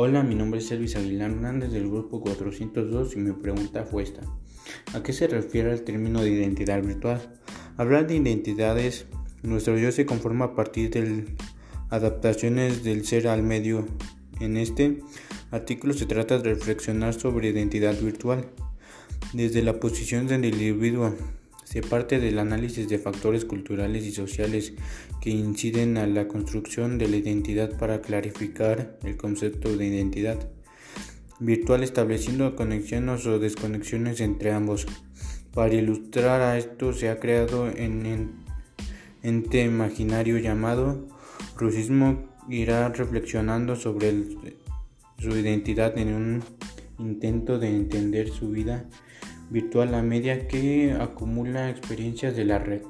Hola, mi nombre es Elvis Aguilar Hernández del grupo 402 y mi pregunta fue esta. ¿A qué se refiere el término de identidad virtual? Hablar de identidades, nuestro yo se conforma a partir de adaptaciones del ser al medio. En este artículo se trata de reflexionar sobre identidad virtual desde la posición del individuo se parte del análisis de factores culturales y sociales que inciden a la construcción de la identidad para clarificar el concepto de identidad virtual estableciendo conexiones o desconexiones entre ambos. Para ilustrar a esto se ha creado un ente imaginario llamado rusismo irá reflexionando sobre su identidad en un intento de entender su vida virtual a medida que acumula experiencias de la red.